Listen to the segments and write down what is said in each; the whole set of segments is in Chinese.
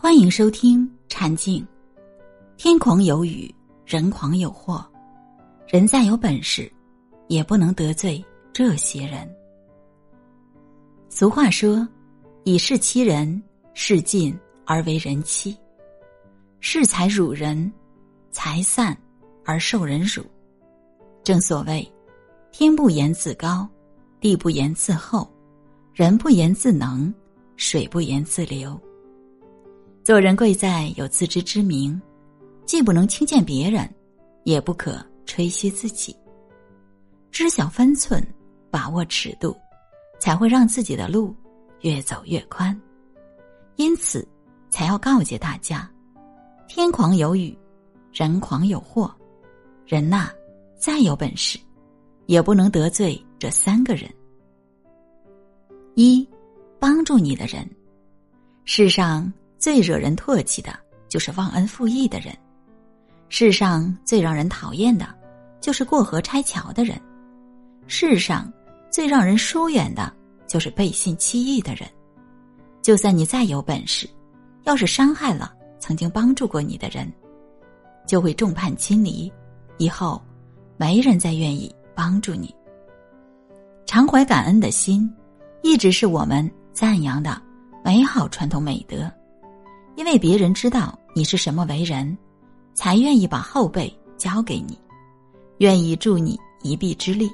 欢迎收听禅静。天狂有雨，人狂有祸。人再有本事，也不能得罪这些人。俗话说：“以势欺人，势尽而为人欺；恃才辱人，财散而受人辱。”正所谓：“天不言自高，地不言自厚，人不言自能，水不言自流。”做人贵在有自知之明，既不能轻贱别人，也不可吹嘘自己。知晓分寸，把握尺度，才会让自己的路越走越宽。因此，才要告诫大家：天狂有雨，人狂有祸。人呐，再有本事，也不能得罪这三个人。一，帮助你的人，世上。最惹人唾弃的，就是忘恩负义的人；世上最让人讨厌的，就是过河拆桥的人；世上最让人疏远的，就是背信弃义的人。就算你再有本事，要是伤害了曾经帮助过你的人，就会众叛亲离，以后没人再愿意帮助你。常怀感恩的心，一直是我们赞扬的美好传统美德。因为别人知道你是什么为人，才愿意把后背交给你，愿意助你一臂之力。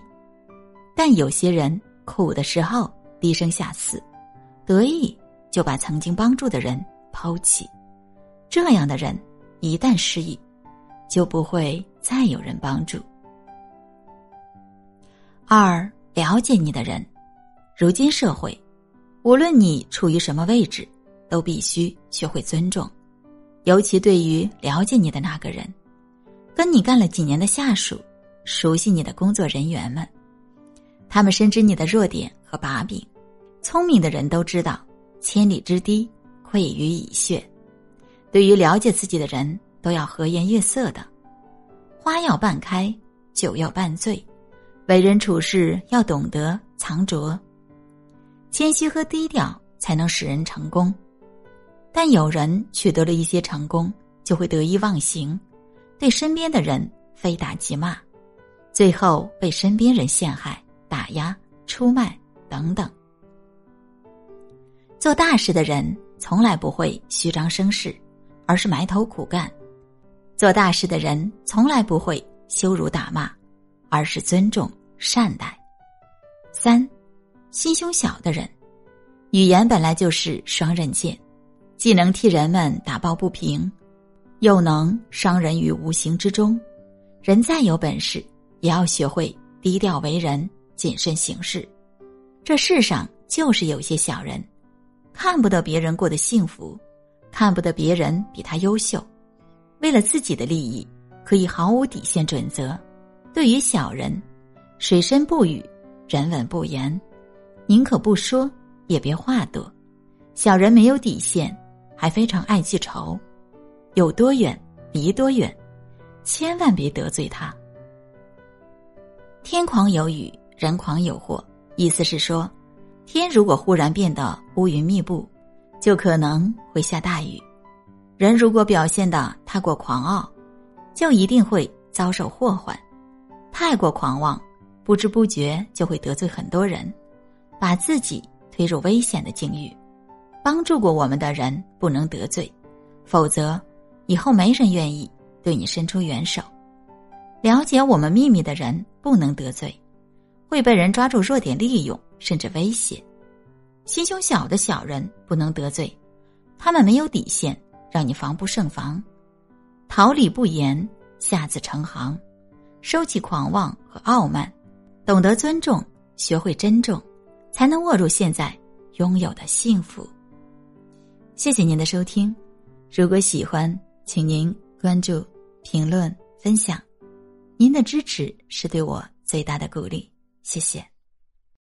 但有些人苦的时候低声下气，得意就把曾经帮助的人抛弃。这样的人一旦失意，就不会再有人帮助。二了解你的人，如今社会，无论你处于什么位置。都必须学会尊重，尤其对于了解你的那个人，跟你干了几年的下属，熟悉你的工作人员们，他们深知你的弱点和把柄。聪明的人都知道，千里之堤溃于蚁穴。对于了解自己的人，都要和颜悦色的。花要半开，酒要半醉，为人处事要懂得藏拙，谦虚和低调才能使人成功。但有人取得了一些成功，就会得意忘形，对身边的人非打即骂，最后被身边人陷害、打压、出卖等等。做大事的人从来不会虚张声势，而是埋头苦干；做大事的人从来不会羞辱打骂，而是尊重善待。三，心胸小的人，语言本来就是双刃剑。既能替人们打抱不平，又能伤人于无形之中。人再有本事，也要学会低调为人，谨慎行事。这世上就是有些小人，看不得别人过得幸福，看不得别人比他优秀，为了自己的利益，可以毫无底线准则。对于小人，水深不语，人稳不言，宁可不说，也别话多。小人没有底线。还非常爱记仇，有多远离多远，千万别得罪他。天狂有雨，人狂有祸，意思是说，天如果忽然变得乌云密布，就可能会下大雨；人如果表现的太过狂傲，就一定会遭受祸患。太过狂妄，不知不觉就会得罪很多人，把自己推入危险的境遇。帮助过我们的人不能得罪，否则以后没人愿意对你伸出援手。了解我们秘密的人不能得罪，会被人抓住弱点利用，甚至威胁。心胸小的小人不能得罪，他们没有底线，让你防不胜防。桃李不言，下自成行。收起狂妄和傲慢，懂得尊重，学会珍重，才能握住现在拥有的幸福。谢谢您的收听，如果喜欢，请您关注、评论、分享，您的支持是对我最大的鼓励，谢谢。